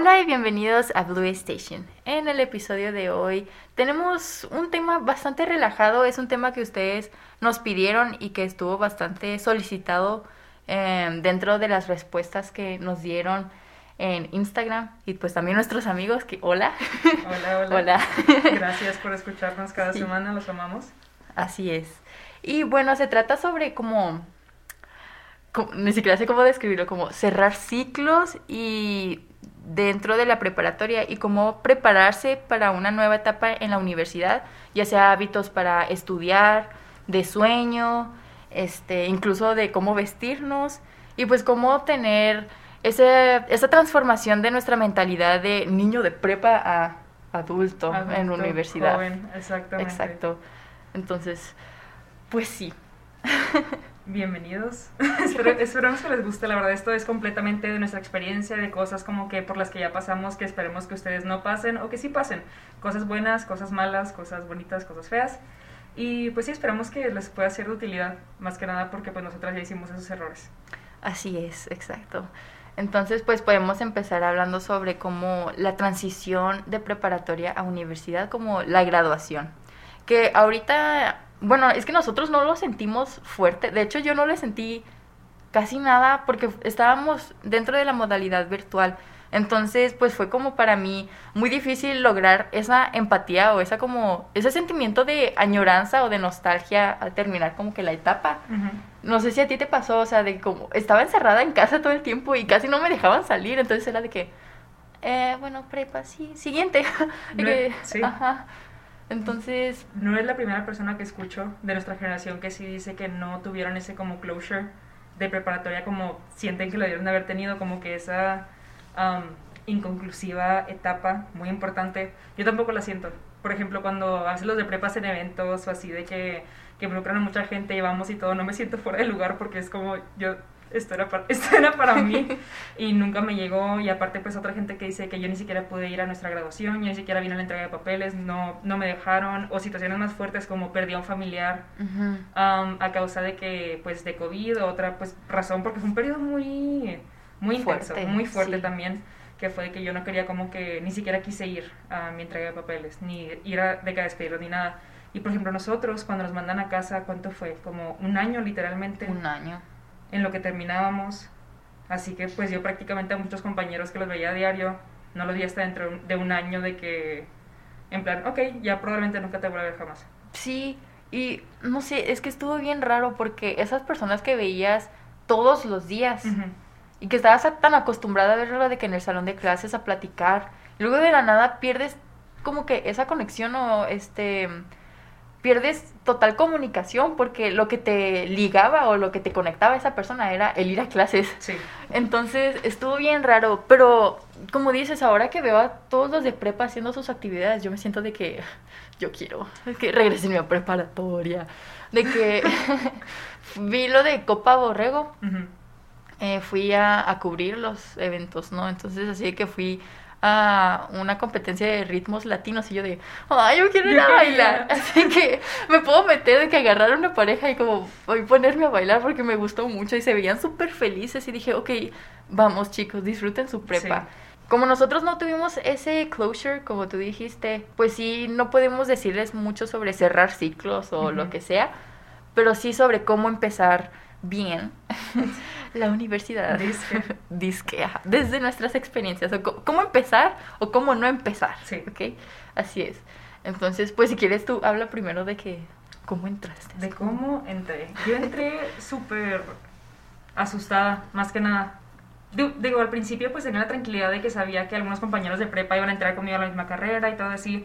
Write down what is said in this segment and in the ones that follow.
Hola y bienvenidos a Blue Station. En el episodio de hoy tenemos un tema bastante relajado, es un tema que ustedes nos pidieron y que estuvo bastante solicitado em, dentro de las respuestas que nos dieron en Instagram y pues también nuestros amigos que hola. Hola, hola. Hola. Gracias por escucharnos cada Sí. semana, los amamos. Así es. Y bueno, se trata sobre como, como- ni siquiera sé cómo describirlo, como cerrar ciclos y dentro de la preparatoria y cómo prepararse para una nueva etapa en la universidad, ya sea hábitos para estudiar, de sueño, este, incluso de cómo vestirnos y pues cómo tener ese, esa transformación de nuestra mentalidad de niño de prepa a adulto, en Adulto, universidad. Joven, exactamente. Exacto. Entonces, pues sí. Bienvenidos. Esperamos que les guste, la verdad, esto es completamente de nuestra experiencia, de cosas como que por las que ya pasamos, que esperemos que ustedes no pasen o que sí pasen. Cosas buenas, cosas malas, cosas bonitas, cosas feas. Y pues sí, esperamos que les pueda ser de utilidad, más que nada porque pues nosotras ya hicimos esos errores. Así es, exacto. Entonces, pues podemos empezar hablando sobre cómo la transición de preparatoria a universidad, como la graduación. Que ahorita, bueno, es que nosotros no lo sentimos fuerte. De hecho, yo no le sentí casi nada porque estábamos dentro de la modalidad virtual. Entonces, pues fue como para mí muy difícil lograr esa empatía o esa como ese sentimiento de añoranza o de nostalgia al terminar como que la etapa. No sé si a ti te pasó, o sea, de como estaba encerrada en casa todo el tiempo y casi no me dejaban salir, entonces era de que, eh, bueno, prepa, sí, siguiente. De No, que, sí. Ajá. Entonces, No eres la primera persona que escucho de nuestra generación que sí dice que no tuvieron ese como closure de preparatoria como sienten que lo debieron de haber tenido, como que esa um, inconclusiva etapa muy importante. Yo tampoco la siento. Por ejemplo, cuando hacen los de prepas en eventos o así de que, que involucran a mucha gente y vamos y todo, no me siento fuera de lugar porque es como yo... Esto era, para, esto era para mí. Y nunca me llegó. Y aparte pues otra gente que dice que yo ni siquiera pude ir a nuestra graduación, yo ni siquiera vine a la entrega de papeles, no, no me dejaron. O situaciones más fuertes como perdí a un familiar ujú, um, a causa de que pues de COVID. Otra pues razón porque fue un periodo muy muy intenso, Fuerte, muy fuerte sí. también que fue de que yo no quería como que ni siquiera quise ir a mi entrega de papeles ni ir a, de que a despedirlos ni nada. Y por ejemplo nosotros cuando nos mandan a casa cuánto fue como un año literalmente. Un año. En lo que terminábamos. Así que pues yo prácticamente a muchos compañeros que los veía a diario, no los vi hasta dentro de un año de que, en plan, ok, ya probablemente nunca te voy a ver jamás. Sí, y no sé, es que estuvo bien raro porque esas personas que veías todos los días y que estabas tan acostumbrada a verlo de que en el salón de clases a platicar, luego de la nada pierdes como que esa conexión o este pierdes total comunicación porque lo que te ligaba o lo que te conectaba a esa persona era el ir a clases. Sí, Entonces estuvo bien raro, pero como dices, ahora que veo a todos los de prepa haciendo sus actividades, yo me siento de que yo quiero que regresen a preparatoria, de que vi lo de Copa Borrego, eh, fui a, a cubrir los eventos, ¿no? Entonces así que fui a una competencia de ritmos latinos y yo de, ay, yo quiero ir Yo a bailar. Así que me puedo meter de que agarrar a una pareja y como voy a ponerme a bailar porque me gustó mucho y se veían súper felices y dije, ok, vamos chicos, disfruten su prepa. Sí. Como nosotros no tuvimos ese closure, como tú dijiste, pues sí, no podemos decirles mucho sobre cerrar ciclos o lo Ujú. que sea, pero sí sobre cómo empezar bien la universidad. Disque. Disque, ajá, desde nuestras experiencias, o cómo empezar o cómo no empezar. Sí. ¿Ok? Así es. Entonces, pues si quieres tú, habla primero de que, ¿cómo entraste? De cómo entré. Yo entré súper asustada, más que nada. Digo, al principio pues tenía la tranquilidad de que sabía que algunos compañeros de prepa iban a entrar conmigo a la misma carrera y todo así,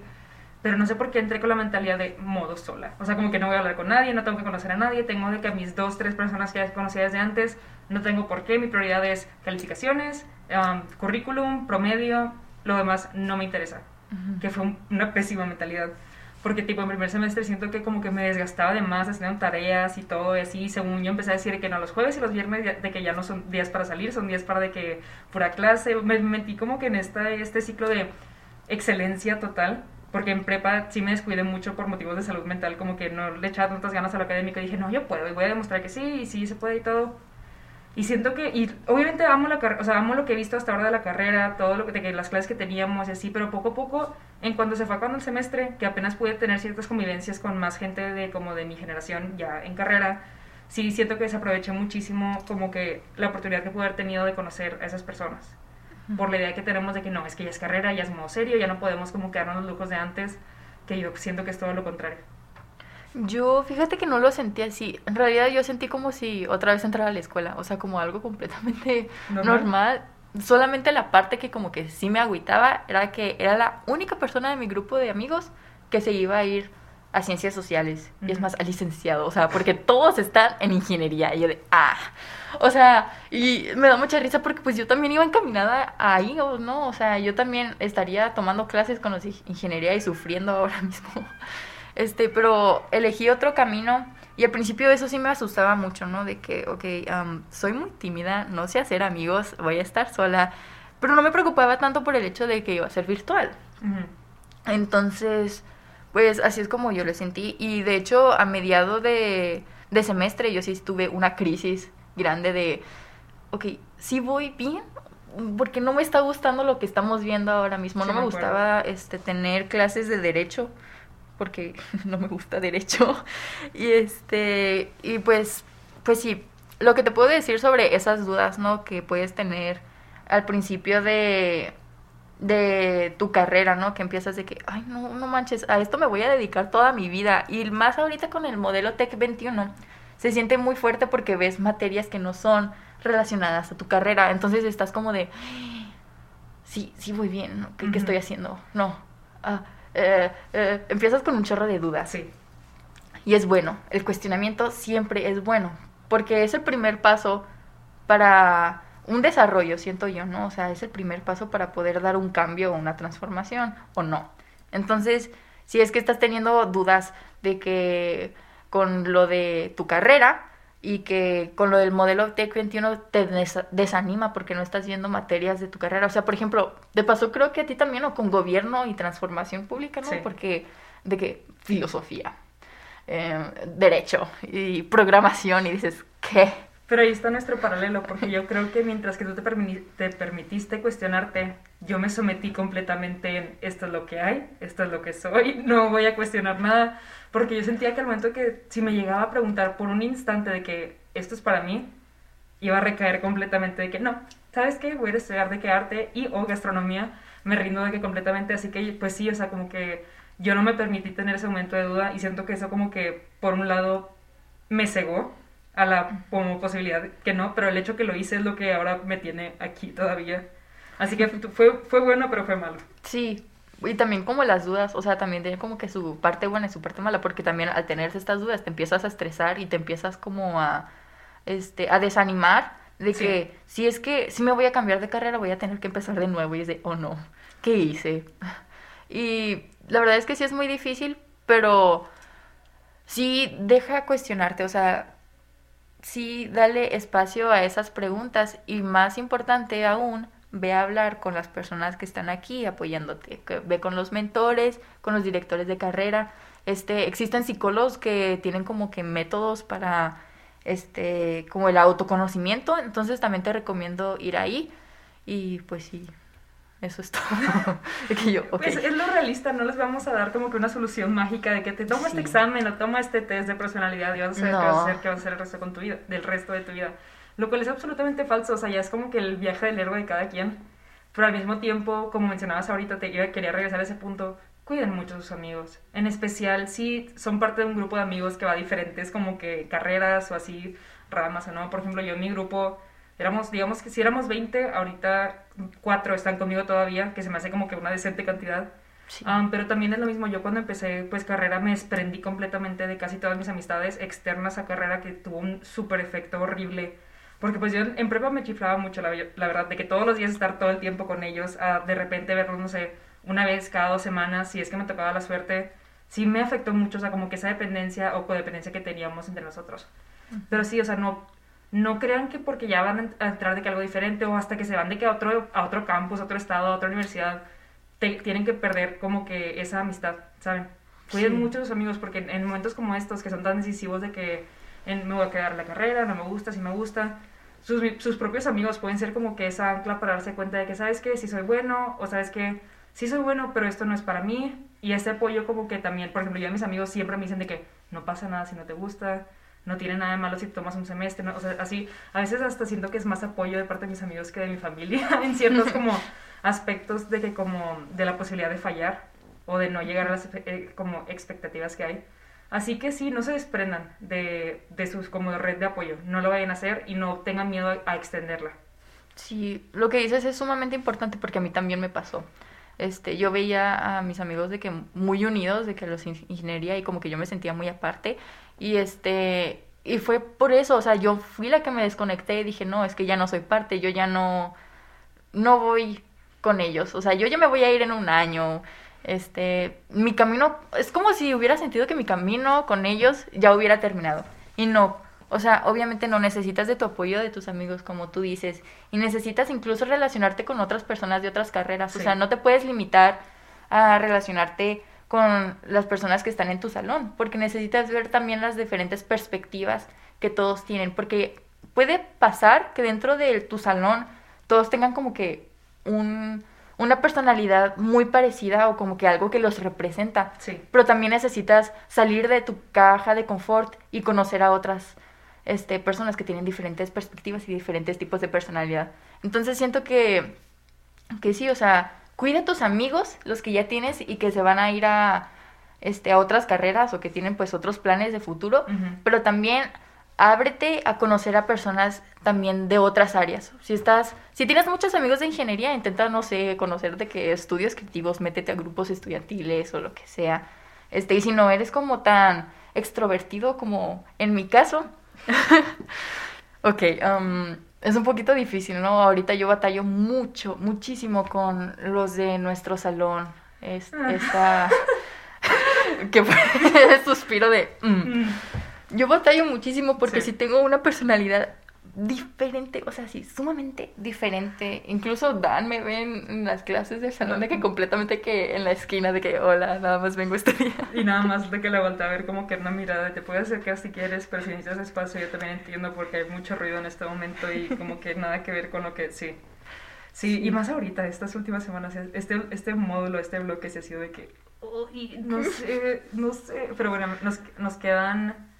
pero no sé por qué entré con la mentalidad de modo sola. O sea, como que no voy a hablar con nadie, no tengo que conocer a nadie, tengo de que a mis dos, tres personas que ya conocía desde antes, no tengo por qué, mi prioridad es calificaciones, um, currículum, promedio, lo demás no me interesa Ujú. que fue un- una pésima mentalidad. Porque tipo en primer semestre siento que como que me desgastaba de más haciendo tareas y todo y así. Según yo empecé a decir que no, los jueves y los viernes de que ya no son días para salir, son días para de que pura clase. Me metí como que en esta, este ciclo de excelencia total. Porque en prepa sí me descuidé mucho por motivos de salud mental, como que no le echaba tantas ganas a lo académico. Y dije, no, yo puedo y voy a demostrar que sí, y sí se puede y todo. Y siento que, y obviamente amo la o sea, amo lo que he visto hasta ahora de la carrera, todo lo que, de que las clases que teníamos y así, pero poco a poco, en cuanto se fue acabando el semestre, que apenas pude tener ciertas convivencias con más gente de como de mi generación ya en carrera, sí siento que desaproveché muchísimo como que la oportunidad que pude haber tenido de conocer a esas personas. Por la idea que tenemos de que no, es que ya es carrera, ya es modo serio, ya no podemos como quedarnos los lujos de antes, que yo siento que es todo lo contrario. Yo, fíjate que no lo sentí así. En realidad yo sentí como si otra vez entrara a la escuela, o sea, como algo completamente normal. Solamente la parte que como que sí me agüitaba era que era la única persona de mi grupo de amigos que se iba a ir a ciencias sociales y es más, a licenciado, o sea, porque todos están en ingeniería y yo de, ah, o sea, y me da mucha risa porque pues yo también iba encaminada ahí, ¿no? O sea, yo también estaría tomando clases con los ingeniería y sufriendo ahora mismo. Este, pero elegí otro camino y al principio eso sí me asustaba mucho, ¿no? De que, ok, soy muy tímida, no sé hacer amigos, voy a estar sola, pero no me preocupaba tanto por el hecho de que iba a ser virtual. Entonces, pues así es como yo lo sentí y de hecho a mediado de, de semestre yo sí tuve una crisis grande de, ok, sí voy bien, porque no me está gustando lo que estamos viendo ahora mismo. no me, gustaba este tener clases de derecho porque no me gusta derecho. Y este, y pues, pues sí, lo que te puedo decir sobre esas dudas, ¿no? Que puedes tener al principio de, de tu carrera, ¿no? Que empiezas de que, ay, no, no manches, a esto me voy a dedicar toda mi vida. Y más ahorita con el modelo Tech 21, se siente muy fuerte porque ves materias que no son relacionadas a tu carrera. Entonces estás como de, sí, sí voy bien, ¿no? ¿Qué, estoy haciendo? No. Ah, eh, eh, empiezas con un chorro de dudas. Sí. Y es bueno, el cuestionamiento siempre es bueno, porque es el primer paso para un desarrollo, siento yo, ¿no? O sea, es el primer paso para poder dar un cambio o una transformación o no. Entonces, si es que estás teniendo dudas de que con lo de tu carrera, y que con lo del modelo TEC 21 te desanima porque no estás viendo materias de tu carrera. O sea, por ejemplo, de paso creo que a ti también, o con gobierno y transformación pública, ¿no? Porque de que filosofía, eh, derecho y programación y dices, ¿qué? Pero ahí está nuestro paralelo, porque yo creo que mientras que tú te, te permitiste cuestionarte, yo me sometí completamente en esto es lo que hay, esto es lo que soy, no voy a cuestionar nada porque yo sentía que al momento que si me llegaba a preguntar por un instante de que esto es para mí, iba a recaer completamente de que no, ¿sabes qué? Voy a estudiar de qué arte y o gastronomía, me rindo de que completamente, así que pues sí, o sea, como que yo no me permití tener ese momento de duda y siento que eso como que por un lado me cegó a la como posibilidad que no, pero el hecho que lo hice es lo que ahora me tiene aquí todavía. Así que fue, fue bueno, pero fue malo. Sí, y también como las dudas, o sea, también tiene como que su parte buena y su parte mala, porque también al tener estas dudas te empiezas a estresar y te empiezas como a, este, a desanimar de que si es que si me voy a cambiar de carrera voy a tener que empezar de nuevo y es de, oh no, ¿qué hice? Y la verdad es que sí es muy difícil, pero sí deja cuestionarte, o sea, sí dale espacio a esas preguntas y más importante aún, ve a hablar con las personas que están aquí apoyándote, ve con los mentores, con los directores de carrera. Este, existen psicólogos que tienen como que métodos para este como el autoconocimiento, entonces también te recomiendo ir ahí y pues sí, eso es todo. pues es lo realista, no les vamos a dar como que una solución mágica de que te toma este examen o toma este test de personalidad y vas a saber qué vas a hacer, qué vas a hacer el resto con tu vida, del resto de tu vida. Lo cual es absolutamente falso, o sea, ya es como que el viaje del héroe de cada quien. Pero al mismo tiempo, como mencionabas ahorita, te iba, quería regresar a ese punto, cuiden mucho a sus amigos. En especial si son parte de un grupo de amigos que va a diferentes como que carreras o así, ramas o no. Por ejemplo, yo en mi grupo éramos, digamos que si éramos 20, ahorita 4 están conmigo todavía, que se me hace como que una decente cantidad. pero también es lo mismo, yo cuando empecé pues carrera me desprendí completamente de casi todas mis amistades externas a carrera que tuvo un súper efecto horrible porque pues yo en prepa me chiflaba mucho, la, verdad, de que todos los días estar todo el tiempo con ellos, a de repente verlos, no sé, una vez cada dos semanas, si es que me tocaba la suerte, sí me afectó mucho, o sea, como que esa dependencia o codependencia que teníamos entre nosotros. Pero sí, o sea, no, no crean que porque ya van a entrar de que algo diferente o hasta que se van de que a otro, a otro campus, a otro estado, a otra universidad, tienen que perder como que esa amistad, ¿saben? Cuiden mucho a sus amigos porque en, en, momentos como estos que son tan decisivos de que en, me voy a quedar la carrera, no me gusta, si me gusta, sus, sus propios amigos pueden ser como que esa ancla para darse cuenta de que, ¿sabes qué? Si soy bueno, o sabes que sí soy bueno, pero esto no es para mí. Y ese apoyo como que también, por ejemplo, yo a mis amigos siempre me dicen de que no pasa nada si no te gusta, no tiene nada de malo si tomas un semestre, ¿no? o sea, así, a veces hasta siento que es más apoyo de parte de mis amigos que de mi familia en ciertos como aspectos de que como de la posibilidad de fallar o de no llegar a las eh, como expectativas que hay. Así que sí, no se desprendan de, de sus como red de apoyo, no lo vayan a hacer y no tengan miedo a, extenderla. Sí, lo que dices es sumamente importante porque a mí también me pasó. Este, yo veía a mis amigos de que muy unidos, de que los in- ingeniería y como que yo me sentía muy aparte y este y fue por eso, o sea, yo fui la que me desconecté y dije, "No, es que ya no soy parte, yo ya no no voy con ellos, o sea, yo ya me voy a ir en un año." Este, mi camino es como si hubiera sentido que mi camino con ellos ya hubiera terminado. Y no, o sea, obviamente no necesitas de tu apoyo de tus amigos, como tú dices, y necesitas incluso relacionarte con otras personas de otras carreras. O sea, no te puedes limitar a relacionarte con las personas que están en tu salón, porque necesitas ver también las diferentes perspectivas que todos tienen, porque puede pasar que dentro de tu salón todos tengan como que un, una personalidad muy parecida o como que algo que los representa, Sí. pero también necesitas salir de tu caja de confort y conocer a otras este, personas que tienen diferentes perspectivas y diferentes tipos de personalidad. Entonces siento que, que sí, o sea, cuida a tus amigos, los que ya tienes y que se van a ir a, este, a otras carreras o que tienen pues otros planes de futuro, pero también ábrete a conocer a personas también de otras áreas. Si estás, si tienes muchos amigos de ingeniería, intenta, no sé, conocer de qué estudios creativos, métete a grupos estudiantiles o lo que sea. Este, y si no eres como tan extrovertido como en mi caso, ok, um, es un poquito difícil, ¿no? Ahorita yo batallo mucho, muchísimo con los de nuestro salón. Es, Ah. esta... que fue el suspiro de... mm. Mm. Yo batallo muchísimo porque Sí. si tengo una personalidad diferente, o sea, sí, sumamente diferente. Incluso Dan me ve en, las clases del salón de que completamente que en la esquina de que, hola, nada más vengo este día. Y nada más de que la voltea a ver como que una mirada, te puedes acercar si quieres, pero si necesitas espacio yo también entiendo porque hay mucho ruido en este momento y como que nada que ver con lo que sí. Sí, y más ahorita, estas últimas semanas, este, este módulo, este bloque se ha sido de que, "Uy, no sé, no sé, pero bueno, nos, nos quedan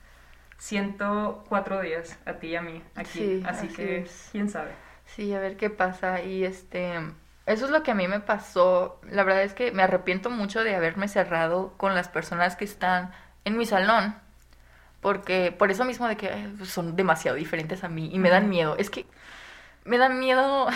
104 días a ti y a mí aquí, Sí, así, así que es. quién sabe. Sí, a ver qué pasa. Y este, eso es lo que a mí me pasó. La verdad es que me arrepiento mucho de haberme cerrado con las personas que están en mi salón. Porque, por eso mismo de que pues, son demasiado diferentes a mí y me dan miedo. Es que me dan miedo.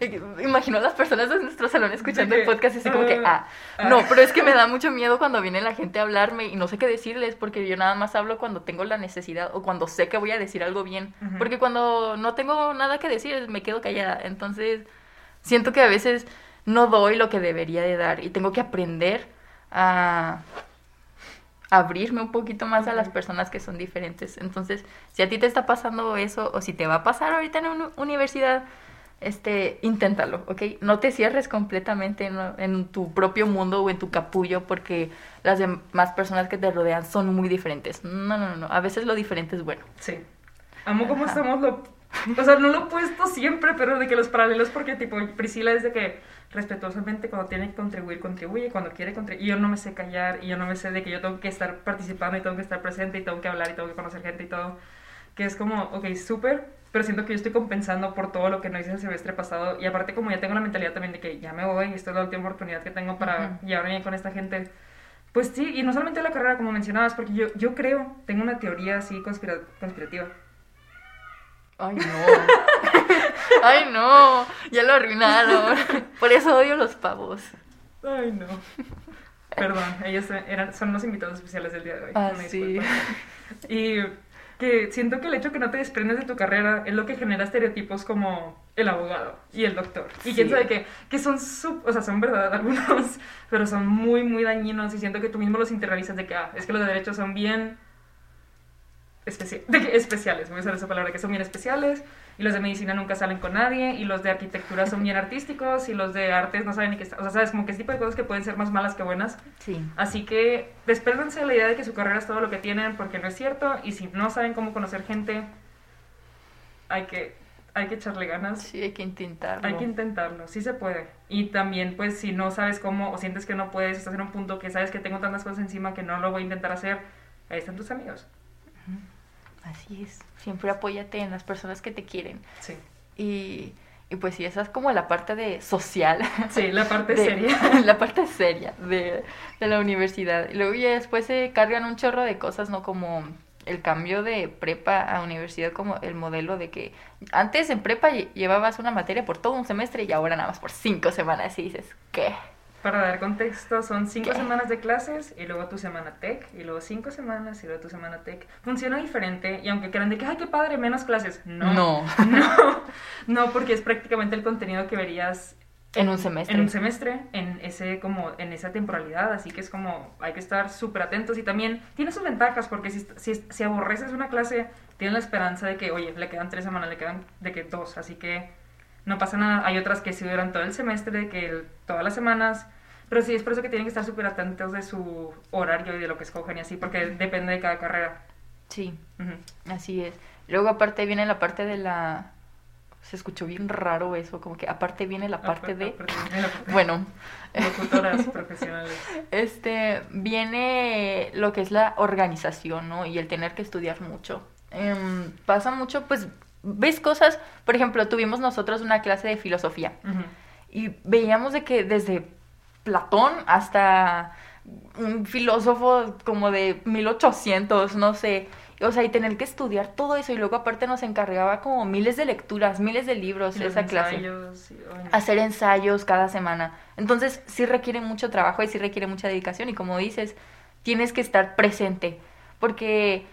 Imagino a las personas de nuestro salón escuchando el podcast y así como que, ah, ah, no, ah. pero es que me da mucho miedo cuando viene la gente a hablarme y no sé qué decirles porque yo nada más hablo cuando tengo la necesidad o cuando sé que voy a decir algo bien. Porque cuando no tengo nada que decir me quedo callada. Entonces siento que a veces no doy lo que debería de dar y tengo que aprender a abrirme un poquito más a las personas que son diferentes. Entonces, si a ti te está pasando eso o si te va a pasar ahorita en una universidad, este, inténtalo, ¿ok? No te cierres completamente en, en tu propio mundo o en tu capullo porque las demás personas que te rodean son muy diferentes. No, no, no, a veces lo diferente es bueno. Sí. Amo cómo Ajá. estamos lo... O sea, no lo he puesto siempre, pero de que los paralelos, porque tipo, Priscila es de que respetuosamente cuando tiene que contribuir, contribuye, cuando quiere contribuir, y yo no me sé callar, y yo no me sé de que yo tengo que estar participando y tengo que estar presente y tengo que hablar y tengo que conocer gente y todo, que es como, ok, súper, pero siento que yo estoy compensando por todo lo que no hice el semestre pasado, y aparte como ya tengo la mentalidad también de que ya me voy, y esta es la última oportunidad que tengo para Ujú. llevarme bien con esta gente, pues sí, y no solamente la carrera, como mencionabas, porque yo, yo creo, tengo una teoría así conspira- conspirativa. Ay, no. Ay, no. Ya lo arruinaron. Por eso odio los pavos. Ay, no. Perdón, ellos eran, son los invitados especiales del día de hoy. Ah, una sí. Y que siento que el hecho que no te desprendes de tu carrera es lo que genera estereotipos como el abogado y el doctor. Y quién sabe qué, que son, sub- o sea, son verdad algunos, pero son muy, muy dañinos y siento que tú mismo los internalizas de que, ah, es que los de derecho son bien especi- de especiales, voy a usar esa palabra, que son bien especiales, y los de medicina nunca salen con nadie, y los de arquitectura son bien artísticos, y los de artes no saben ni qué está, o sea, sabes, como que ese tipo de cosas que pueden ser más malas que buenas. Sí. Así que despérdense de la idea de que su carrera es todo lo que tienen, porque no es cierto, y si no saben cómo conocer gente, hay que hay que echarle ganas. Sí, hay que intentarlo. Hay que intentarlo, sí se puede. Y también, pues, si no sabes cómo o sientes que no puedes, estás en un punto que sabes que tengo tantas cosas encima que no lo voy a intentar hacer, ahí están tus amigos. Así es. Siempre apóyate en las personas que te quieren. Sí. Y, y pues sí, esa es como la parte de social. Sí, la parte de- seria. La parte seria de, de la universidad. Y luego ya después se cargan un chorro de cosas, ¿no? Como el cambio de prepa a universidad, como el modelo de que antes en prepa lle- llevabas una materia por todo un semestre y ahora nada más por cinco semanas. Y dices, ¿qué? Para dar contexto, son cinco ¿Qué? semanas de clases y luego tu semana tech y luego cinco semanas y luego tu semana tech. Funciona diferente y aunque crean de que, ay, qué padre, menos clases. No. No. No, no, porque es prácticamente el contenido que verías En un semestre. En un semestre, en ese como en esa temporalidad, así que es como hay que estar súper atentos y también tiene sus ventajas porque si, si, si aborreces una clase, tienes la esperanza de que, oye, le quedan tres semanas, le quedan de que dos, así que no pasa nada. Hay otras que sí duran todo el semestre, de que el- todas las semanas, pero sí es por eso que tienen que estar súper atentos de su horario y de lo que escogen y así, porque depende de cada carrera. Sí, así es. Luego aparte viene la parte de la... Se escuchó bien raro eso, como que aparte viene la parte de... Aparte de la parte- Bueno, Locutoras profesionales. este viene lo que es la organización, ¿no? Y el tener que estudiar mucho. Em, pasa mucho, pues, ves cosas, por ejemplo, tuvimos nosotros una clase de filosofía y veíamos de que desde Platón hasta un filósofo como de 1800, no sé. O sea, y tener que estudiar todo eso. Y luego aparte nos encargaba como miles de lecturas, miles de libros los esa clase. ensayos hacer ensayos cada semana. Entonces sí requiere mucho trabajo y sí requiere mucha dedicación. Y como dices, tienes que estar presente. Porque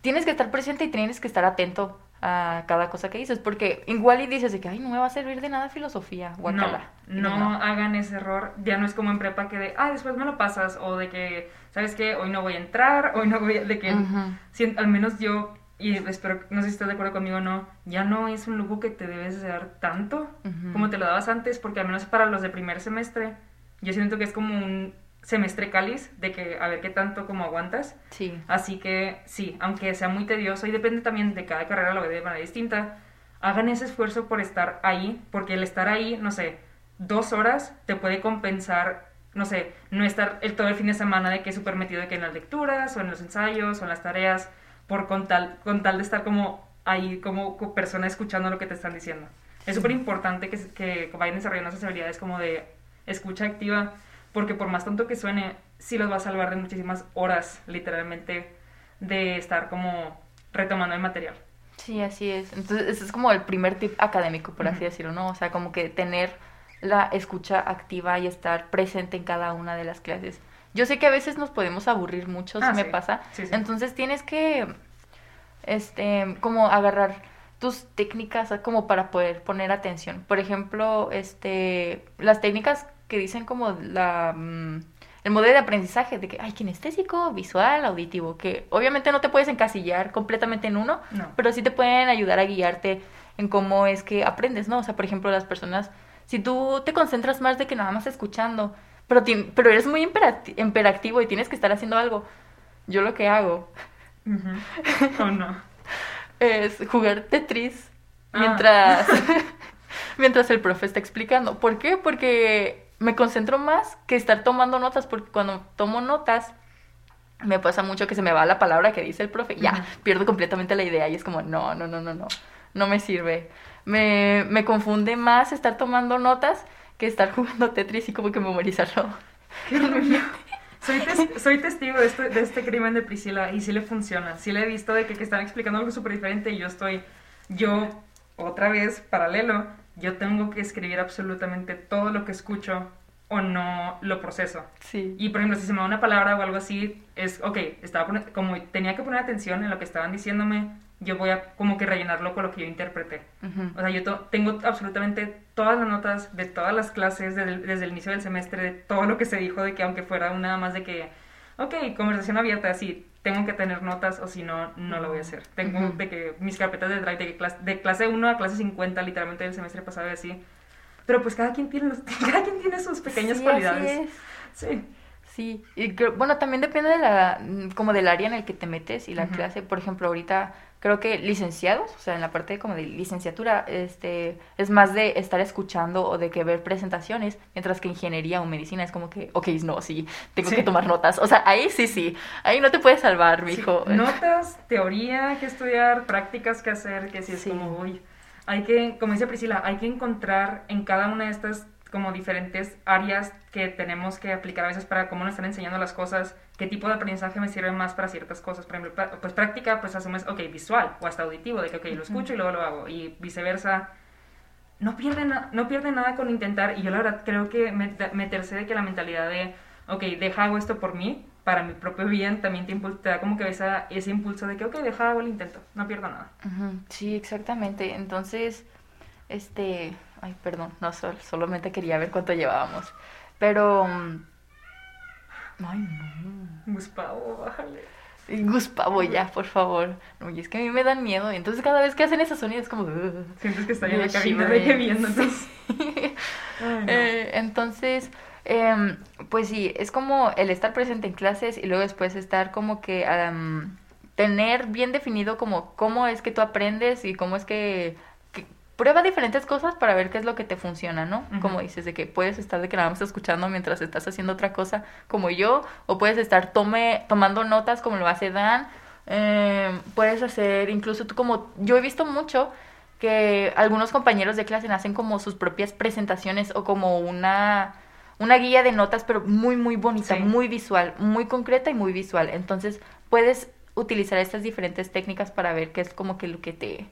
tienes que estar presente y tienes que estar atento a cada cosa que dices porque igual y dices de que ay no me va a servir de nada filosofía No, guacala. Y no, hagan ese error. Ya no es como en prepa que de, ah, después me lo pasas. O de que, ¿sabes qué? Hoy no voy a entrar. Hoy no voy a. De que, si- al menos yo, y espero, no sé si estás de acuerdo conmigo o no, ya no es un lujo que te debes de dar tanto como te lo dabas antes. Porque al menos para los de primer semestre, yo siento que es como un semestre cáliz de que a ver qué tanto como aguantas. Sí. Así que sí, aunque sea muy tedioso y depende también de cada carrera, lo ve de manera distinta, hagan ese esfuerzo por estar ahí, porque el estar ahí, no sé, dos horas te puede compensar, no sé, no estar el, todo el fin de semana de que súper metido de que en las lecturas o en los ensayos o en las tareas, por con tal, con tal de estar como ahí como co- persona escuchando lo que te están diciendo. Es súper importante que, que vayan desarrollando esas habilidades como de escucha activa, porque por más tonto que suene, sí los va a salvar de muchísimas horas, literalmente, de estar como retomando el material. Sí, así es. Entonces, ese es como el primer tip académico, por así decirlo, ¿no? O sea, como que tener la escucha activa y estar presente en cada una de las clases. Yo sé que a veces nos podemos aburrir mucho, si Ah, me sí. pasa. Sí, sí. Entonces tienes que, este, como agarrar tus técnicas como para poder poner atención. Por ejemplo, este, las técnicas que dicen como la, mm, el modelo de aprendizaje de que hay kinestésico, visual, auditivo, que obviamente no te puedes encasillar completamente en uno, No. pero sí te pueden ayudar a guiarte en cómo es que aprendes, ¿no? O sea, por ejemplo, las personas, si tú te concentras más de que nada más escuchando, pero, pero eres muy imperati- imperactivo y tienes que estar haciendo algo, yo lo que hago. ¿O no? es jugar Tetris Ah. mientras, mientras el profe está explicando. ¿Por qué? Porque me concentro más que estar tomando notas, porque cuando tomo notas me pasa mucho que se me va la palabra que dice el profe, ya, pierdo completamente la idea y es como, no, no, no, no, no, no me sirve. Me, me confunde más estar tomando notas que estar jugando Tetris y como que memorizarlo. Soy, tes- soy testigo de este, de este crimen de Priscila y sí le funciona. Sí le he visto de que, que están explicando algo súper diferente y yo estoy, yo, otra vez, paralelo, yo tengo que escribir absolutamente todo lo que escucho o no lo proceso. Sí. Y por ejemplo, si se me va una palabra o algo así, es, ok, estaba como tenía que poner atención en lo que estaban diciéndome, yo voy a como que rellenarlo con lo que yo interpreté. O sea, yo to- tengo absolutamente todas las notas de todas las clases desde el, desde el inicio del semestre, de todo lo que se dijo, de que aunque fuera nada más de que, ok, conversación abierta, sí, tengo que tener notas o si no, no lo voy a hacer. Tengo de que mis carpetas de drive, de, clase, de clase 1 a clase 50, literalmente del semestre pasado y así. Pero pues cada quien tiene, los- cada quien tiene sus pequeñas Sí, así cualidades. es. Sí. Sí, y bueno, también depende de la, mm, como del área en el que te metes y la Ujú. clase. Por ejemplo, ahorita creo que licenciados, o sea, en la parte como de licenciatura, este, es más de estar escuchando o de que ver presentaciones, mientras que ingeniería o medicina es como que, ok, no, sí, tengo Sí. que tomar notas. O sea, ahí sí, sí, ahí no te puedes salvar, Sí, mijo. notas, teoría que estudiar, prácticas que hacer, que si es Sí. como, uy, hay que, como dice Priscila, hay que encontrar en cada una de estas como diferentes áreas que tenemos que aplicar a veces para cómo nos están enseñando las cosas, qué tipo de aprendizaje me sirve más para ciertas cosas. Por ejemplo, pues práctica, pues asumes, ok, visual o hasta auditivo, de que, ok, lo escucho y luego lo hago, y viceversa. No pierde, no pierde nada con intentar, y yo la verdad creo que met- meterse de que la mentalidad de, ok, deja hago esto por mí, para mi propio bien, también te, te da como que esa, ese impulso de que, ok, deja hago el intento, no pierdo nada. Sí, exactamente. Entonces, este, ay, perdón, no, sol- solamente quería ver cuánto llevábamos. Pero, mm, ay, no. Gustavo, bájale. Y Gustavo, ya, por favor. No, y es que a mí me dan miedo. Y entonces cada vez que hacen esos sonidos es como... Sientes que está ahí en la cabina de entonces. Eh, entonces, em, pues sí, es como el estar presente en clases y luego después estar como que am, tener bien definido como cómo es que tú aprendes y cómo es que prueba diferentes cosas para ver qué es lo que te funciona, ¿no? Como dices, de que puedes estar de que nada más escuchando mientras estás haciendo otra cosa como yo, o puedes estar tome, tomando notas como lo hace Dan, em, puedes hacer incluso tú como, yo he visto mucho que algunos compañeros de clase hacen como sus propias presentaciones o como una, una guía de notas, pero muy, muy bonita, Sí. muy visual, muy concreta y muy visual. Entonces, puedes utilizar estas diferentes técnicas para ver qué es como que lo que te,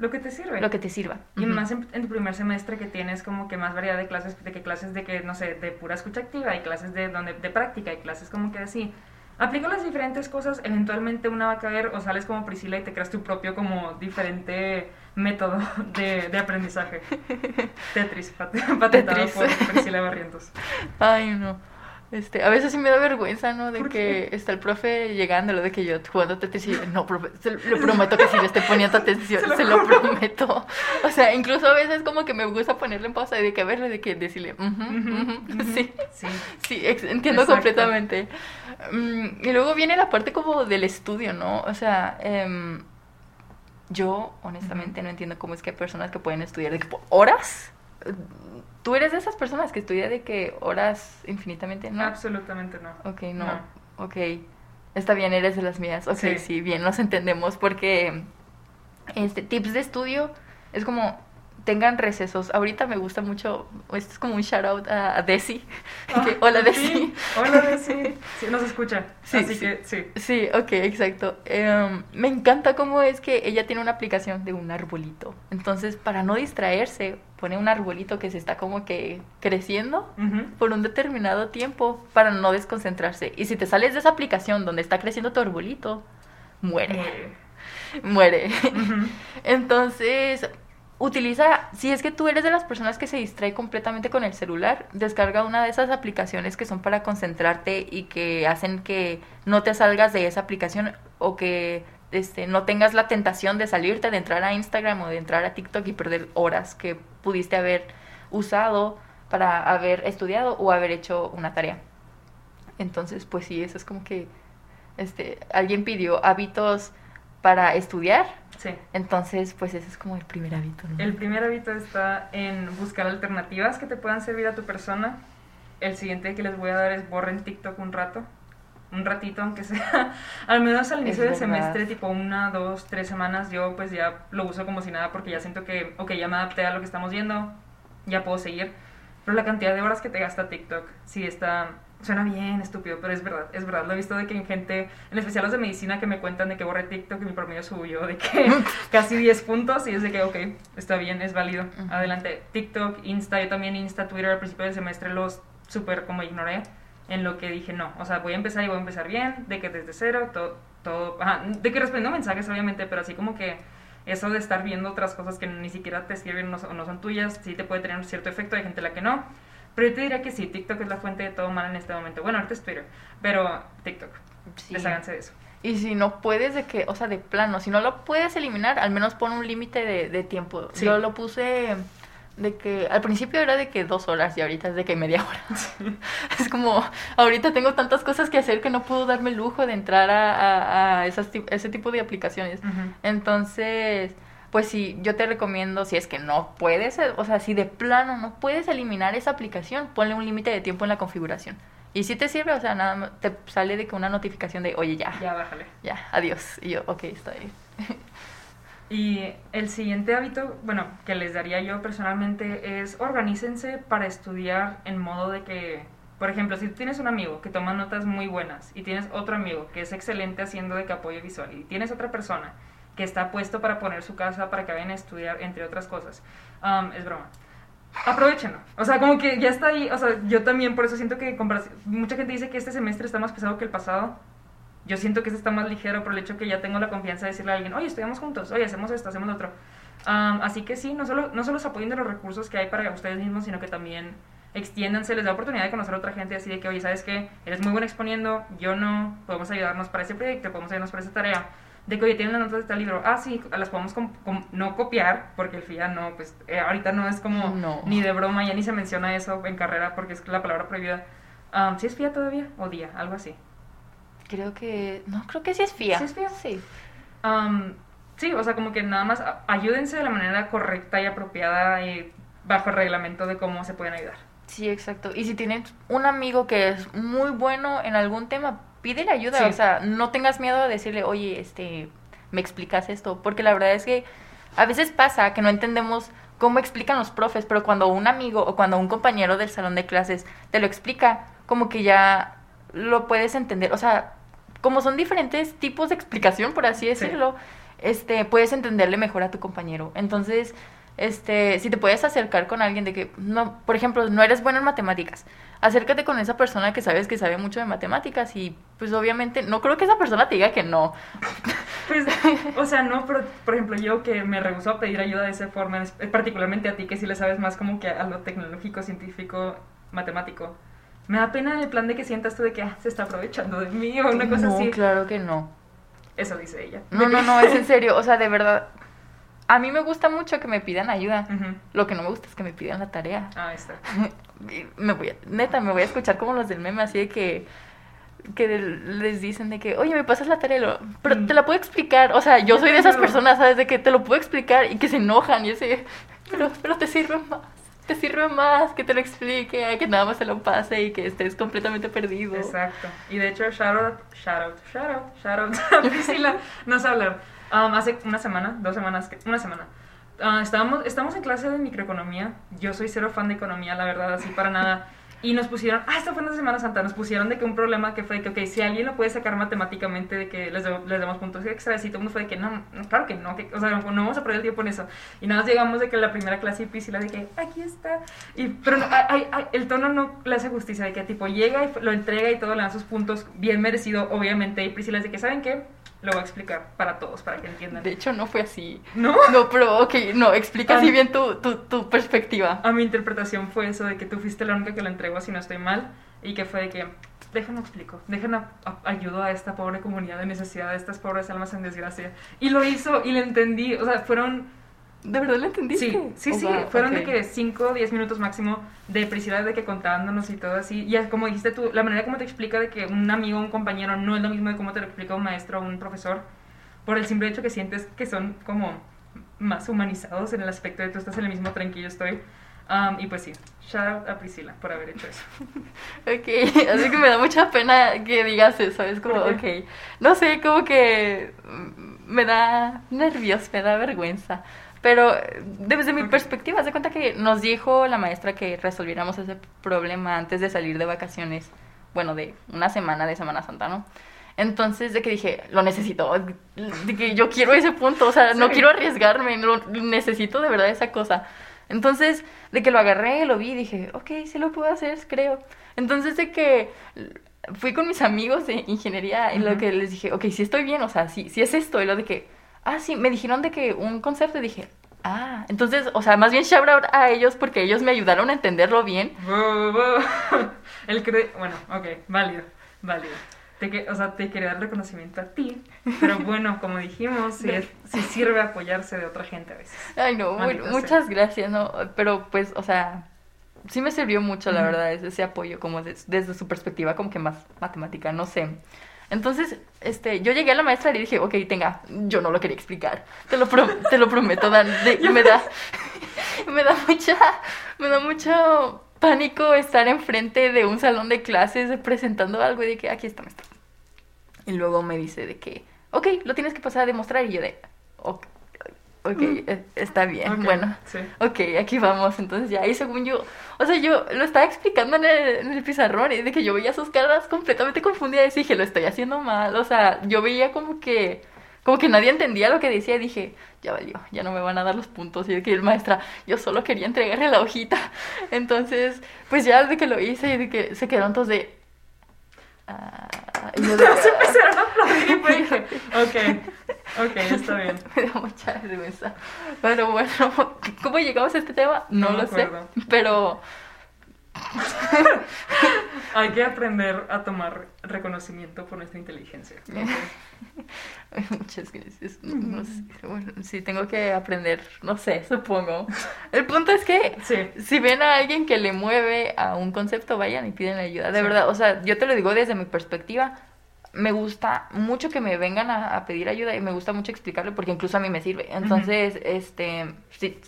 Lo que te sirve. lo que te sirva. Y más en, en tu primer semestre que tienes como que más variedad de clases, de que clases de que, no sé, de pura escucha activa, y clases de, donde, de práctica, y clases como que así. Aplico las diferentes cosas, eventualmente una va a caer o sales como Priscila y te creas tu propio como diferente método de, de aprendizaje. Tetris, pat- patentado Tetris. por Priscila Barrientos. Ay, no. Este, a veces sí me da vergüenza, ¿no? De ¿Por que qué? está el profe llegando, lo de que yo jugando Tetris y no, profe, se- le prometo que sí le estoy poniendo atención, Se lo se lo juro. prometo. O sea, incluso a veces como que me gusta ponerle en pausa y de que verle, de que decirle, ujú, ujú. sí. Sí. Sí, entiendo Exacto. completamente. Mm, y luego viene la parte como del estudio, ¿no? O sea, em, yo honestamente no entiendo cómo es que hay personas que pueden estudiar de que por horas. ¿Tú eres de esas personas que estudia de que horas infinitamente? No. Absolutamente no. Ok, no. No. Ok. Está bien, eres de las mías. Ok, sí, Sí. bien, nos entendemos porque este tips de estudio es como tengan recesos. Ahorita me gusta mucho, esto es como un shout out a, Desi. Ah, que, Hola Desi. fin. Hola Desi. Sí, nos escucha. Sí, Así sí. que sí. Sí, ok, exacto. Em, me encanta cómo es que ella tiene una aplicación de un arbolito. Entonces, para no distraerse, pone un arbolito que se está como que creciendo Ujú. por un determinado tiempo para no desconcentrarse. Y si te sales de esa aplicación donde está creciendo tu arbolito, muere, Eh, muere. ujú. Entonces, utiliza, si es que tú eres de las personas que se distrae completamente con el celular, descarga una de esas aplicaciones que son para concentrarte y que hacen que no te salgas de esa aplicación o que este, no tengas la tentación de salirte, de entrar a Instagram o de entrar a TikTok y perder horas que pudiste haber usado para haber estudiado o haber hecho una tarea. Entonces, pues sí, eso es como que este, alguien pidió hábitos para estudiar Sí. entonces, pues ese es como el primer hábito, ¿no? El primer hábito está en buscar alternativas que te puedan servir a tu persona. El siguiente que les voy a dar es borren TikTok un rato. Un ratito, aunque sea. Al menos al Es inicio del semestre, tipo una, dos, tres semanas, yo pues ya lo uso como si nada porque ya siento que, ok, ya me adapté a lo que estamos viendo, ya puedo seguir. Pero la cantidad de horas que te gasta TikTok, sí está. Suena bien estúpido, pero es verdad, es verdad. Lo he visto de que en gente, en especial los de medicina, que me cuentan de que borré TikTok y mi promedio subió de que casi 10 puntos y es de que, ok, está bien, es válido. Adelante. TikTok, Insta, yo también Insta, Twitter al principio del semestre los súper como ignoré. En lo que dije, no, o sea, voy a empezar y voy a empezar bien, de que desde cero, todo, todo, ajá, de que respondiendo mensajes obviamente, pero así como que eso de estar viendo otras cosas que ni siquiera te sirven o no son tuyas, sí te puede tener un cierto efecto, hay gente a la que no. Pero yo te diría que sí, TikTok es la fuente de todo mal en este momento. Bueno, ahorita es Twitter, pero TikTok, Sí. desháganse de eso. Y si no puedes de que, o sea, de plano, si no lo puedes eliminar, al menos pon un límite de, de tiempo. Sí. Yo lo puse de que al principio era de que dos horas y ahorita es de que media hora. es como, ahorita tengo tantas cosas que hacer que no puedo darme el lujo de entrar a, a, a esas, ese tipo de aplicaciones. Entonces, pues sí, yo te recomiendo, si es que no puedes, eh, o sea, si de plano no puedes eliminar esa aplicación, ponle un límite de tiempo en la configuración. Y si te sirve, o sea, nada más te sale de que una notificación de, oye, ya, Ya, bájale. ya, adiós. Y yo, ok, está bien. Y el siguiente hábito, bueno, que les daría yo personalmente es organícense para estudiar en modo de que, por ejemplo, si tú tienes un amigo que toma notas muy buenas y tienes otro amigo que es excelente haciendo de que apoyo visual y tienes otra persona que está puesto para poner su casa para que vayan a estudiar, entre otras cosas, um, es broma. Aprovechenlo. O sea, como que ya está ahí. O sea, yo también por eso siento que mucha gente dice que este semestre está más pesado que el pasado. Yo siento que este está más ligero por el hecho que ya tengo la confianza de decirle a alguien, oye, estudiamos juntos, oye, hacemos esto, hacemos lo otro. Am, así que sí, no solo, no solo se apoyen de los recursos que hay para ustedes mismos, sino que también extiéndanse, les da oportunidad de conocer a otra gente así de que, oye, ¿sabes qué? Eres muy bueno exponiendo, yo no, podemos ayudarnos para ese proyecto, podemos ayudarnos para esa tarea. De que, oye, tienen las notas de tal libro, ah, sí, las podemos no copiar, porque el FIA no, pues eh, ahorita no es como No. ni de broma, ya ni se menciona eso en carrera porque es la palabra prohibida. Am, ¿Sí es FIA todavía? O día, algo así. Creo que, no, creo que sí es FIA. ¿Sí es FIA? Sí. Sí, o sea, como que nada más ayúdense de la manera correcta y apropiada y bajo el reglamento de cómo se pueden ayudar. Sí, exacto. Y si tienes un amigo que es muy bueno en algún tema, pídele ayuda. Sí. O sea, no tengas miedo a decirle, oye, este, me explicas esto. Porque la verdad es que a veces pasa que no entendemos cómo explican los profes, pero cuando un amigo o cuando un compañero del salón de clases te lo explica, como que ya lo puedes entender. O sea, como son diferentes tipos de explicación, por así decirlo, este, puedes entenderle mejor a tu compañero. Entonces, este, si te puedes acercar con alguien de que, no, por ejemplo, no eres bueno en matemáticas, acércate con esa persona que sabes que sabe mucho de matemáticas y pues obviamente no creo que esa persona te diga que no. Pues, o sea, no, pero por ejemplo, yo que me rehuso a pedir ayuda de esa forma, es- particularmente a ti que sí le sabes más como que a lo tecnológico, científico, matemático. Me da pena el plan de que sientas tú de que ah, se está aprovechando de mí o una cosa no, así. claro que no. Eso dice ella. No, no, no, es en serio, o sea, de verdad. A mí me gusta mucho que me pidan ayuda. Ujú. Lo que no me gusta es que me pidan la tarea. Ah, está. Me voy a- neta, me voy a escuchar como los del meme, así de que que les dicen de que, oye, me pasas la tarea, pero Mm. te la puedo explicar. O sea, yo soy de esas personas, ¿sabes? De que te lo puedo explicar y que se enojan y ese, pero, pero te sirve más. Te sirve más que te lo explique, que nada más te lo pase y que estés completamente perdido. Exacto. Y de hecho, shout out, shout out, shout out, shout out a Priscila nos habla. Um, hace una semana, dos semanas, una semana. Ah, estábamos, estamos en clase de microeconomía. Yo soy cero fan de economía, la verdad, así para nada. Y nos pusieron, ah, esto fue en la Semana Santa, nos pusieron de que un problema que fue de que, ok, si alguien lo puede sacar matemáticamente, de que les, do- les damos puntos extras, y todo el mundo fue de que, no, no, claro que no, que, o sea, no, no vamos a perder el tiempo en eso. Y nada más llegamos de que la primera clase y Priscila de que, aquí está. Y, pero no, ay, ay, ay, el tono no le hace justicia, de que tipo llega y lo entrega y todo, le da sus puntos, bien merecido, obviamente. Y Priscila de que, ¿saben qué? Lo voy a explicar para todos, para que entiendan. De hecho, no fue así. ¿No? No, pero ok, no, explica Ah. así bien tu, tu, tu perspectiva. A mi interpretación fue eso de que tú fuiste la única que lo entregó, si no estoy mal, y que fue de que, déjame explico, a- ayudo a esta pobre comunidad de necesidad, a estas pobres almas en desgracia. Y lo hizo y lo entendí, o sea, fueron, ¿De verdad lo entendiste? sí, sí, Oh, sí, wow, fueron ok. de que 5 o 10 minutos máximo de Priscila de que contándonos y todo así. Y como dijiste tú, la manera como te explica de que un amigo, un compañero, no es lo mismo de cómo te lo explica un maestro o un profesor, por el simple hecho que sientes que son como más humanizados en el aspecto de tú estás en el mismo tren que yo estoy. Um, y pues sí, shout out a Priscila por haber hecho eso. Ok, así que me da mucha pena que digas eso, es como, ¿Por ok, no sé, como que me da nervios, me da vergüenza, pero eh, desde mi perspectiva, se cuenta que nos dijo la maestra que resolviéramos ese problema antes de salir de vacaciones, bueno, de una semana de Semana Santa, ¿no? Entonces, de que dije, lo necesito, de que yo quiero ese punto, o sea, no Sí. quiero arriesgarme, lo, necesito de verdad esa cosa. Entonces, de que lo agarré, lo vi dije, ok, sí lo puedo hacer, creo. Entonces, de que fui con mis amigos de ingeniería y lo Ujú. que les dije, ok, sí estoy bien, o sea, sí, sí es esto. Y lo de que, ah, sí, me dijeron de que un concepto y dije, ah, entonces, o sea, más bien shout out a ellos porque ellos me ayudaron a entenderlo bien. El cre- bueno, ok, válido, válido. te, que- o sea, te quería dar reconocimiento a ti, pero bueno, como dijimos, sí, es- sí sirve apoyarse de otra gente a veces. Ay, no, sea. muchas gracias, ¿no? Pero pues, o sea, sí me sirvió mucho, la verdad, ese, ese apoyo, como des- desde su perspectiva, como que más matemática, no sé. Entonces, este, yo llegué a la maestra y le dije, ok, tenga, yo no lo quería explicar, te lo, pro- te lo prometo, Dan, de- me da, me da mucha, me da mucho pánico estar enfrente de un salón de clases presentando algo y de que aquí está maestra. Y luego me dice de que, ok, lo tienes que pasar a demostrar y yo de, ok, ok, eh, está bien, bueno. Sí. Ok, aquí vamos. Entonces ya, y según yo, o sea, yo lo estaba explicando en el, en el pizarrón y de que yo veía sus caras completamente confundidas y dije, lo estoy haciendo mal. O sea, yo veía como que, como que nadie entendía lo que decía y dije, ya valió, ya no me van a dar los puntos. Y de que el maestra, yo solo quería entregarle la hojita. Entonces, pues ya de que lo hice y de que se quedaron todos de... "Ah", y de, Todos empezaron a aplaudir y dije, ok, ok, está bien. Me da mucha vergüenza. Pero bueno, ¿cómo llegamos a este tema? No, No me lo sé. Pero Hay que aprender a tomar reconocimiento por nuestra inteligencia. muchas gracias. No, no sé. Bueno, sí, tengo que aprender. No sé, supongo. El punto es que Sí. si ven a alguien que le mueve a un concepto, vayan y piden ayuda. De Sí. verdad, o sea, yo te lo digo desde mi perspectiva. Me gusta mucho que me vengan a, a pedir ayuda y me gusta mucho explicarlo porque incluso a mí me sirve. Entonces, este, si,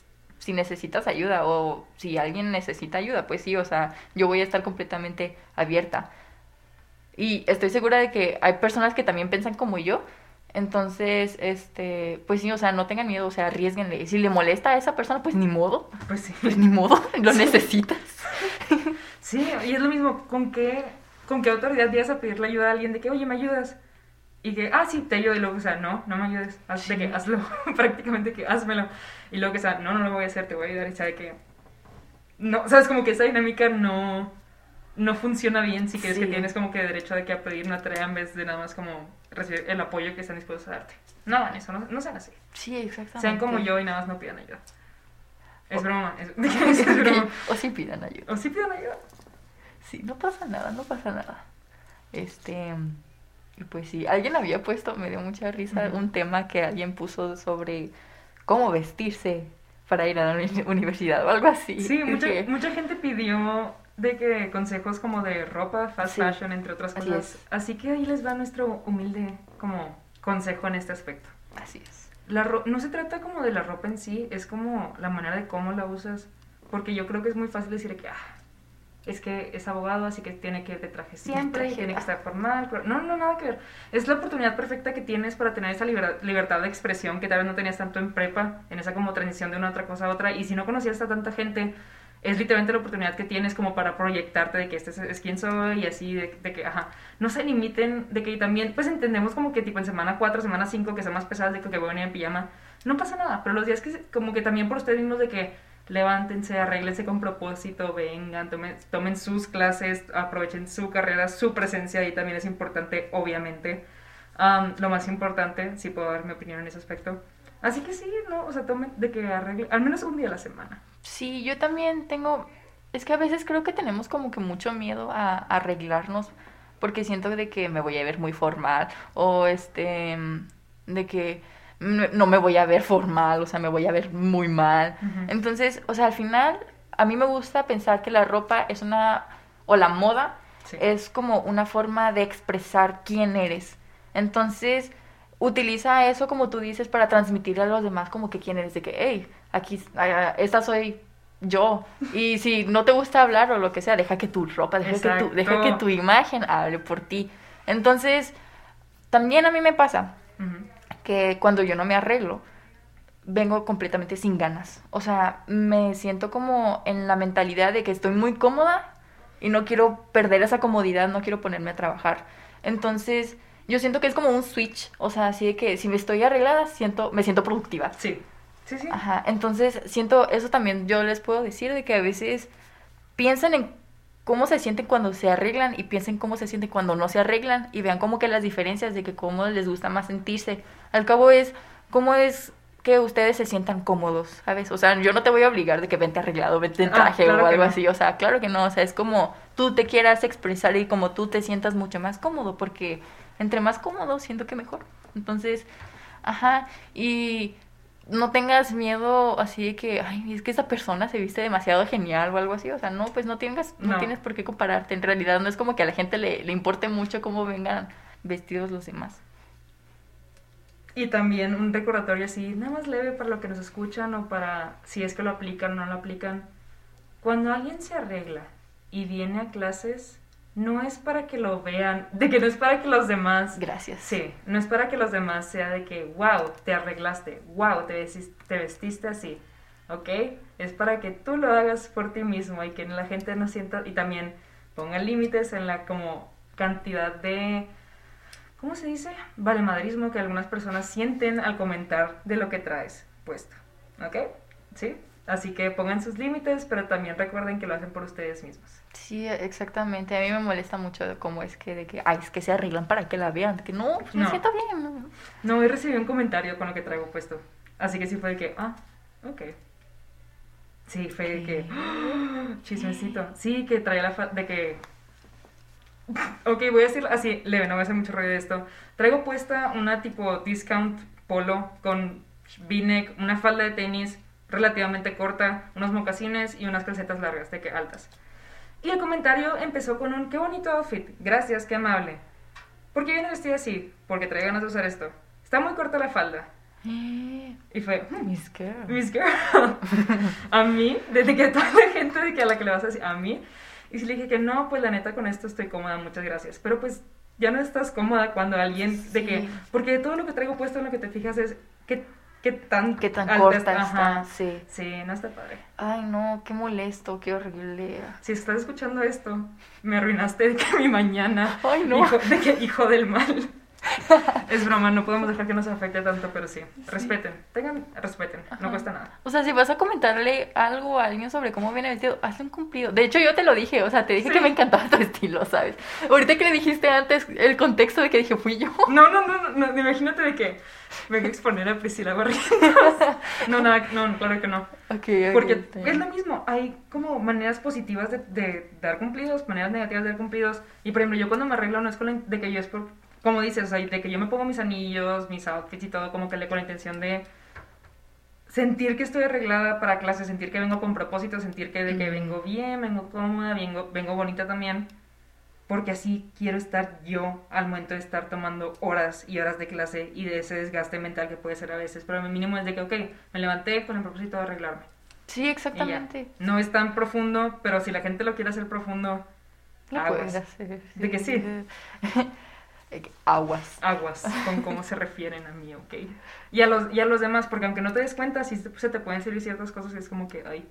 si necesitas ayuda o si alguien necesita ayuda, pues sí, o sea, yo voy a estar completamente abierta. Y estoy segura de que hay personas que también piensan como yo. Entonces, este, pues sí, o sea, no tengan miedo, o sea, arriesguenle. Si le molesta a esa persona, pues ni modo. Pues sí. Pues ni modo, lo necesitas. Sí, y es lo mismo, ¿con qué, con qué autoridad llegas a pedirle ayuda a alguien de que, oye, ¿me ayudas? Y que, ah, sí, te ayudo, y luego, o sea, no, no me ayudes, haz, de Sí. que hazlo, prácticamente que házmelo. Y luego que, o sea, no, no lo voy a hacer, te voy a ayudar, y sabe que, no, sabes, como que esa dinámica no, no funciona bien si crees que Sí. tienes como que derecho de que a pedir una tarea en vez de nada más como recibir el apoyo que están dispuestos a darte. No hagan eso, no, no sean así. Sí, exactamente. Sean como yo y nada más no pidan ayuda. Es O- broma, es, es broma. o sí pidan ayuda. O sí pidan ayuda. Sí, no pasa nada, no pasa nada. Este, y pues sí, alguien había puesto, me dio mucha risa, un tema que alguien puso sobre cómo vestirse para ir a la uni- universidad o algo así. Sí, mucha, mucha gente pidió de que consejos como de ropa, fast Sí, fashion, entre otras cosas. Así que ahí les va nuestro humilde como consejo en este aspecto. Así es. La ro- no se trata como de la ropa en sí, es como la manera de cómo la usas. Porque yo creo que es muy fácil decir que, ah, es que es abogado, así que tiene que ir de traje siempre, y tiene que estar formal. pero- No, no, nada que ver. Es la oportunidad perfecta que tienes para tener esa liber- libertad de expresión que tal vez no tenías tanto en prepa, en esa como transición de una otra cosa a otra. Y si no conocías a tanta gente, es literalmente la oportunidad que tienes como para proyectarte de que este es, es quien soy y así, de, de que, ajá, no se limiten, de que también, pues entendemos como que tipo en semana 4, semana 5, que son más pesadas, de que, que voy a venir en pijama, no pasa nada, pero los días que, como que también por ustedes mismos de que levántense, arréglense con propósito, vengan, tomen, sus clases, aprovechen su carrera, su presencia ahí también es importante, obviamente. Am, lo más importante, si puedo dar mi opinión en ese aspecto. Así que sí, no, o sea, tomen de que arreglen, al menos un día a la semana. Sí, yo también tengo, es que a veces creo que tenemos como que mucho miedo a arreglarnos porque siento de que me voy a ver muy formal o este, de que no me voy a ver formal, o sea, me voy a ver muy mal. Entonces, o sea, al final a mí me gusta pensar que la ropa es una, o la moda Sí. es como una forma de expresar quién eres. Entonces, utiliza eso como tú dices para transmitirle a los demás como que quién eres, de que, hey, aquí, esta soy yo. Y si no te gusta hablar o lo que sea, deja que tu ropa, deja, que tu, deja que tu imagen hable por ti. Entonces, también a mí me pasa. Que cuando yo no me arreglo, vengo completamente sin ganas. O sea, me siento como en la mentalidad de que estoy muy cómoda y no quiero perder esa comodidad, no quiero ponerme a trabajar. Entonces, yo siento que es como un switch, o sea, así de que si me estoy arreglada, siento me siento productiva. Sí, sí, sí. Ajá, entonces siento eso también yo les puedo decir de que a veces piensen en cómo se sienten cuando se arreglan y piensen cómo se sienten cuando no se arreglan y vean como que las diferencias de que cómo les gusta más sentirse. Al cabo es cómo es que ustedes se sientan cómodos, ¿sabes? O sea, yo no te voy a obligar de que vente arreglado, vente en Ah, traje claro o algo no. así. O sea, claro que no. O sea, es como tú te quieras expresar y como tú te sientas mucho más cómodo, porque entre más cómodo, siento que mejor. Entonces, ajá. Y no tengas miedo así de que, ay, es que esa persona se viste demasiado genial o algo así. O sea, no, pues no tengas, no, No. tienes por qué compararte. En realidad no es como que a la gente le, le importe mucho cómo vengan vestidos los demás. Y también un recordatorio así, nada más leve para lo que nos escuchan o para si es que lo aplican o no lo aplican. Cuando alguien se arregla y viene a clases, no es para que lo vean, de que no es para que los demás... Gracias. Sí, no es para que los demás sea de que, wow, te arreglaste, wow, te vestiste, te vestiste así, ¿ok? Es para que tú lo hagas por ti mismo y que la gente no sienta, y también ponga límites en la como cantidad de, ¿cómo se dice? Valemadrismo que algunas personas sienten al comentar de lo que traes puesto, ¿ok? ¿Sí? Así que pongan sus límites, pero también recuerden que lo hacen por ustedes mismos. Sí, exactamente. A mí me molesta mucho cómo es que de que, ay, es que se arreglan para que la vean. Que no, pues me No. siento bien. ¿no? Hoy recibí un comentario con lo que traigo puesto. Así que sí fue de que, ah, ok. Sí, fue de que, ¡ah! chismecito. Sí, que traía la fa de que... Ok, voy a decir así, leve, no voy a hacer mucho ruido de esto. Traigo puesta una tipo discount polo con v-neck, una falda de tenis relativamente corta, unos mocasines y unas calcetas largas, de que altas. Y el comentario empezó con un, qué bonito outfit, gracias, qué amable. ¿Por qué viene vestida así? Porque traía ganas de usar esto. Está muy corta la falda. Y fue, "Hmm, Miss Girl. Miss Girl. a mí, desde que toda la gente de que a la que le vas a decir, a mí. Y si le dije que no, pues la neta con esto estoy cómoda, muchas gracias. Pero pues ya no estás cómoda cuando alguien, de que, Sí. porque todo lo que traigo puesto en lo que te fijas es qué, qué tan, Qué tan alta corta está. Ajá. Sí. Sí, no está padre. Ay, no, qué molesto, qué horrible. Si estás escuchando esto, me arruinaste de que mi mañana. Ay, no. Hijo, de que hijo del mal. es broma, no podemos dejar que nos afecte tanto, pero sí. Respeten, tengan, respeten, Ajá. no cuesta nada. O sea, si vas a comentarle algo a alguien sobre cómo viene vestido, hazle un cumplido. De hecho, yo te lo dije, o sea, te dije Sí. que me encantaba tu estilo, ¿sabes? Ahorita que le dijiste antes el contexto de que dije fui yo. No, no, no, no, no, imagínate de que vengo a exponer a Priscila Barrientos. No, nada, no, claro que no. Ok, ok, Porque está es lo mismo, hay como maneras positivas de, de dar cumplidos, maneras negativas de dar cumplidos. Y por ejemplo, yo cuando me arreglo no es con la de que yo es por, como dices, o sea, de que yo me pongo mis anillos, mis outfits y todo, como que le con la intención de sentir que estoy arreglada para clase, sentir que vengo con propósito, sentir que de que vengo bien, vengo cómoda, vengo, vengo bonita también. Porque así quiero estar yo al momento de estar tomando horas y horas de clase y de ese desgaste mental que puede ser a veces. Pero mi mínimo es de que, ok, me levanté con el propósito de arreglarme. Sí, exactamente. No es tan profundo, pero si la gente lo quiere hacer profundo, Lo puedes hacer. ¿De que sí? Aguas. aguas con cómo se refieren a mí, ¿ok? Y a los, y a los demás, porque aunque no te des cuenta, sí se, te pueden servir ciertas cosas y es como que, ay.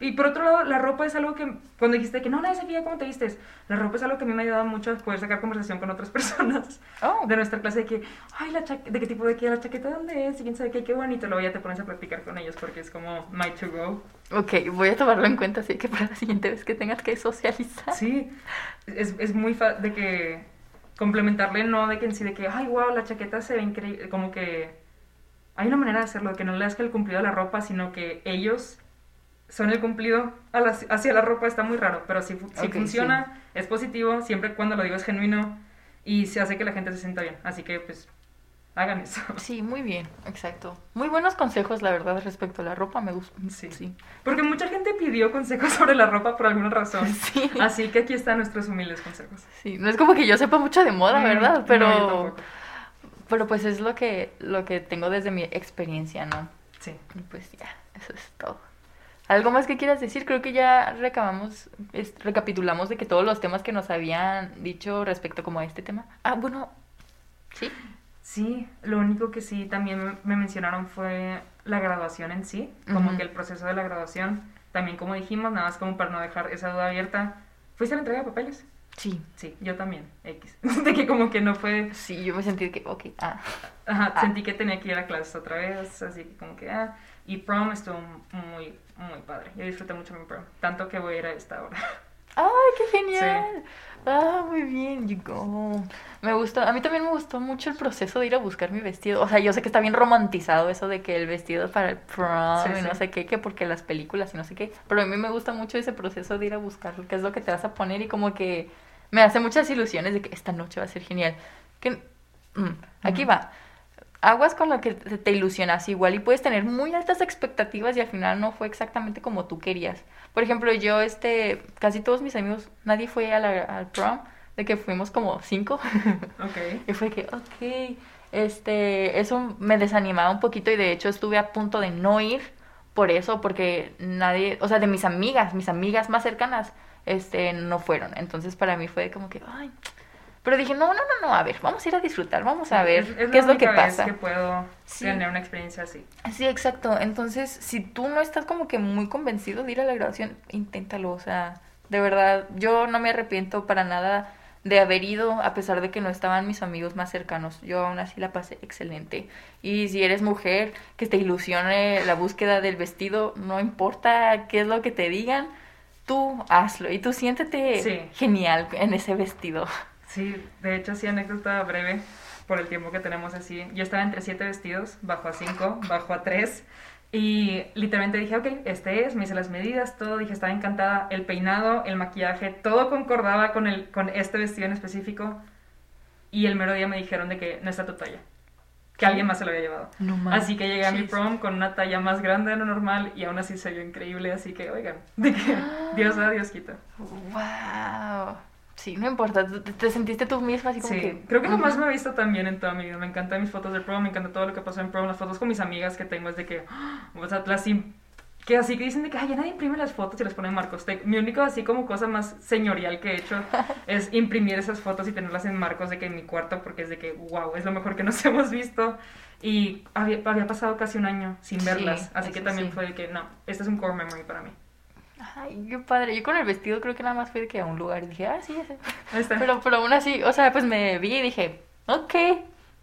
Y por otro lado, la ropa es algo que, cuando dijiste que no, nadie fija cómo te vistes, la ropa es algo que a mí me ha ayudado mucho a poder sacar conversación con otras personas Oh, de nuestra clase de que, ay, la chaqueta, de qué tipo de qué, la chaqueta, ¿dónde es? Y quién sabe qué, qué bonito, luego ya te pones a practicar con ellos porque es como my to go. ok, voy a tomarlo en cuenta, así que para la siguiente vez que tengas que socializar. Sí, es, es muy fácil de que complementarle, no de que en sí, de que, ay, wow, la chaqueta se ve increíble, como que hay una manera de hacerlo, de que no le das que el cumplido a la ropa, sino que ellos son el cumplido a la- hacia la ropa, está muy raro, pero si, si funciona, es positivo, siempre cuando lo digo es genuino y se hace que la gente se sienta bien, así que pues hagan eso. Sí, muy bien, exacto. Muy buenos consejos, la verdad, respecto a la ropa, me gusta. Sí. sí. Porque mucha gente pidió consejos sobre la ropa por alguna razón, Sí. así que aquí están nuestros humildes consejos. Sí, no es como que yo sepa mucho de moda, Mm, ¿verdad? no, Pero, yo tampoco. pero pues es lo que, lo que tengo desde mi experiencia, ¿no? Sí. Y pues ya, eso es todo. ¿Algo más que quieras decir? Creo que ya recabamos, es- recapitulamos de que todos los temas que nos habían dicho respecto como a este tema. Ah, bueno, sí. Sí, lo único que sí también me- me mencionaron fue la graduación en sí, como que el proceso de la graduación, también como dijimos, nada más como para no dejar esa duda abierta. ¿Fuiste a la entrega de papeles? Sí. Sí, yo también, X. De que como que no fue, Sí, yo me sentí que, ok, ah. ajá, Ah. sentí que tenía que ir a clases otra vez, así que como que, ah, y prom estuvo muy, muy padre. Yo disfruté mucho mi prom, tanto que voy a ir a esta hora. ¡Ay, qué genial! Ah, muy bien, you go. Me gustó, a mí también me gustó mucho el proceso de ir a buscar mi vestido. O sea, yo sé que está bien romantizado eso de que el vestido para el prom Sí, y no sí. sé qué, que porque las películas y no sé qué. Pero a mí me gusta mucho ese proceso de ir a buscar qué es lo que te vas a poner y como que me hace muchas ilusiones de que esta noche va a ser genial. Que, mm, aquí va. Aguas con lo que te, ilusionas igual y puedes tener muy altas expectativas y al final no fue exactamente como tú querías. Por ejemplo, yo, este, casi todos mis amigos, nadie fue a la- al prom, de que fuimos como cinco. Ok. y fue que, ok, este, eso me desanimaba un poquito y de hecho estuve a punto de no ir por eso, porque nadie, o sea, de mis amigas, mis amigas más cercanas, este, no fueron. Entonces para mí fue como que, ay, pero dije, no, no, no, no, a ver, vamos a ir a disfrutar, vamos a ver qué la es lo que pasa. que puedo Sí. tener una experiencia así. Sí, exacto. Entonces, si tú no estás como que muy convencido de ir a la graduación, inténtalo. O sea, de verdad, yo no me arrepiento para nada de haber ido, a pesar de que no estaban mis amigos más cercanos. Yo aún así la pasé excelente. Y si eres mujer, que te ilusione la búsqueda del vestido, no importa qué es lo que te digan, tú hazlo y tú siéntete Sí. genial en ese vestido. Sí, de hecho, sí, anécdota breve por el tiempo que tenemos así. Yo estaba entre siete vestidos, bajo a cinco, bajo a tres. Y literalmente dije, ok, este es, me hice las medidas, todo, dije, estaba encantada. El peinado, el maquillaje, todo concordaba con, el, con este vestido en específico. Y el mero día me dijeron de que no está tu talla, que alguien más se lo había llevado. No Así que llegué a mi prom con una talla más grande de lo normal y aún así se vio increíble. Así que, oigan, de que Dios da, Dios quita. Wow. Sí, no importa, te, te sentiste tú misma así como Sí, que... creo que jamás Ujú. me he visto tan bien en toda mi vida. Me encantan mis fotos del prom, me encanta todo lo que pasó en prom, las fotos con mis amigas que tengo es de que, ¡ah! o sea, las que así que dicen de que, ay, ya nadie imprime las fotos y las pone en marcos. Te- Mi único así como cosa más señorial que he hecho es imprimir esas fotos y tenerlas en marcos de que en mi cuarto porque es de que, wow, es lo mejor que nos hemos visto. Y había, había pasado casi un año sin Sí, verlas, así que también sí. fue de que, no, este es un core memory para mí. Ay, qué padre. Yo con el vestido creo que nada más fui de que a un lugar y dije, ah, sí, ese. Pero, pero aún así, o sea, pues me vi y dije, ok,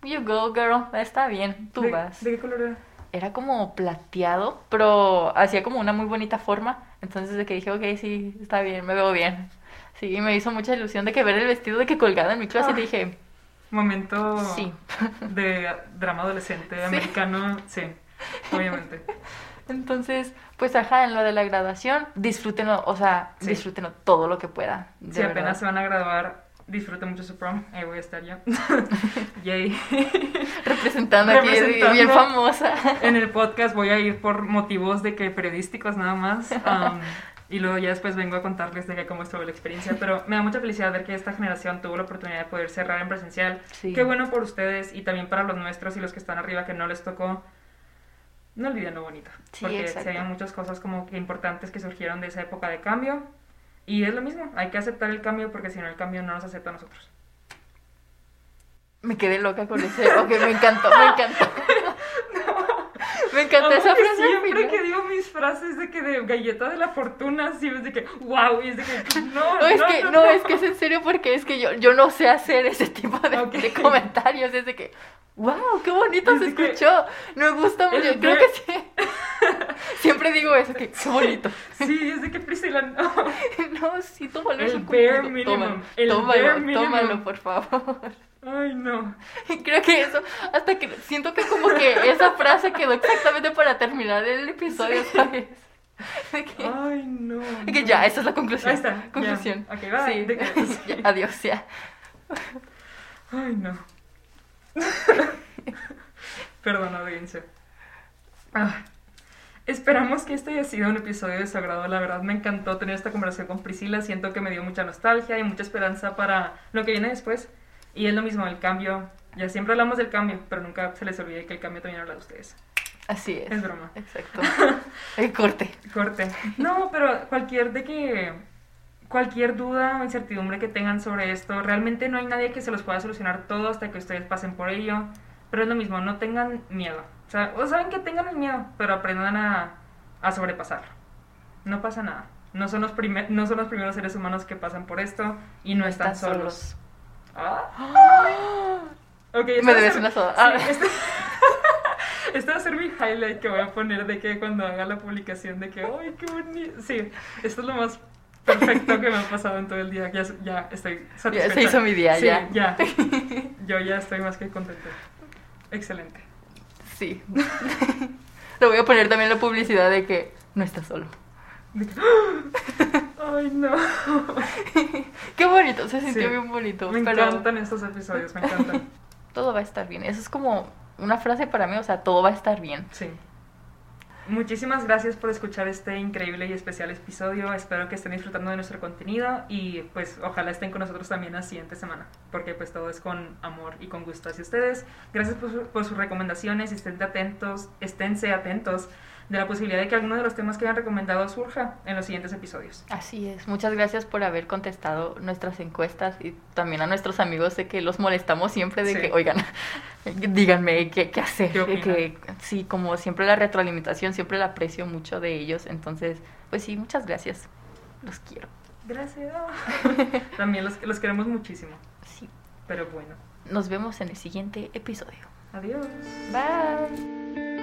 you go, girl, está bien, tú ¿De, vas. ¿De qué color era? Era como plateado, pero hacía como una muy bonita forma. Entonces de que dije, ok, sí, está bien, me veo bien. Sí, y me hizo mucha ilusión de que ver el vestido de que colgado en mi closet Ah. dije, Momento sí. de drama adolescente Sí. americano, sí, obviamente. Entonces, pues ajá, en lo de la graduación, disfrútenlo, o sea, Sí. disfrútenlo todo lo que pueda. Si apenas se van a graduar, disfruten mucho su prom. Ahí voy a estar yo. Yay. Representando aquí, bien famosa. en el podcast voy a ir por motivos de que periodísticos nada más. um, y luego ya después vengo a contarles de cómo estuvo la experiencia. Pero me da mucha felicidad ver que esta generación tuvo la oportunidad de poder cerrar en presencial. Sí. Qué bueno por ustedes y también para los nuestros y los que están arriba que no les tocó. No olviden lo bonito. Sí, porque exacto. sí había muchas cosas como que importantes que surgieron de esa época de cambio. Y es lo mismo, hay que aceptar el cambio porque si no el cambio no nos acepta a nosotros. Me quedé loca con ese. Ok, me encantó, me encantó. Me encantó esa frase. Siempre que digo mis frases de que de galleta de la fortuna, sí es de que wow, y es de que no, No, es que, no, es que es en serio porque es que yo, yo no sé hacer ese tipo de, de comentarios. Es de que, wow, qué bonito Es se que- escuchó. Me gusta mucho. Creo ver- que sí. Siempre digo eso, que qué bonito. Sí, es de que Priscila no. No, sí, tómalo. El es un bare minimum, Tómalo, el tómalo, bare minimum. tómalo, por favor. Ay, no. Creo que eso, hasta que siento que como que esa frase quedó exactamente para terminar el episodio, ¿sabes? De que, Ay, no. de que no. ya, esa es la conclusión. Ahí está. Conclusión. Bye. Sí. De que- Ya, adiós, ya. Ay, no. Perdón, audiencia. Ah, esperamos que este haya sido un episodio de su agrado. La verdad, me encantó tener esta conversación con Priscila. Siento que me dio mucha nostalgia y mucha esperanza para lo que viene después. Y es lo mismo, el cambio. Ya siempre hablamos del cambio, pero nunca se les olvide que el cambio también habla de ustedes. Así es. Es broma. Exacto. El corte. Corte. No, pero cualquier de que cualquier duda o incertidumbre que tengan sobre esto, realmente no hay nadie que se los pueda solucionar todo hasta que ustedes pasen por ello. Pero es lo mismo, no tengan miedo. O sea, o saben que tengan el miedo, pero aprendan a, a sobrepasarlo. No pasa nada. No son, los primer- no son los primeros seres humanos que pasan por esto y no están solos. Ah. Ok, este Me debes ser- una soda. sí, Ah. este... este va a ser mi highlight que voy a poner de que cuando haga la publicación de que, ¡ay, qué bonito! Sí, esto es lo más perfecto que me ha pasado en todo el día. Ya, ya estoy Ya satisfecha. se hizo mi día, Sí, ya. ya. Yo ya estoy más que contenta. Excelente. Sí. Le voy a poner también la publicidad de que no estás solo. Que- Ay, no. Qué bonito, se sintió Sí. bien bonito. Me pero encantan estos episodios, me encantan. todo va a estar bien. Eso es como una frase para mí, o sea, todo va a estar bien. Sí. Muchísimas gracias por escuchar este increíble y especial episodio. Espero que estén disfrutando de nuestro contenido y pues ojalá estén con nosotros también la siguiente semana, porque pues todo es con amor y con gusto hacia ustedes. Gracias por, su- por sus recomendaciones estén atentos, esténse atentos de la posibilidad de que alguno de los temas que hayan recomendado surja en los siguientes episodios. Así es. Muchas gracias por haber contestado nuestras encuestas y también a nuestros amigos de que los molestamos siempre de Sí. que, oigan, díganme qué, qué hacer. Que, sí, como siempre la retroalimentación, siempre la aprecio mucho de ellos. Entonces, pues sí, muchas gracias. Los quiero. Gracias. También los, los queremos muchísimo, Sí. pero bueno. Nos vemos en el siguiente episodio. Adiós. Bye.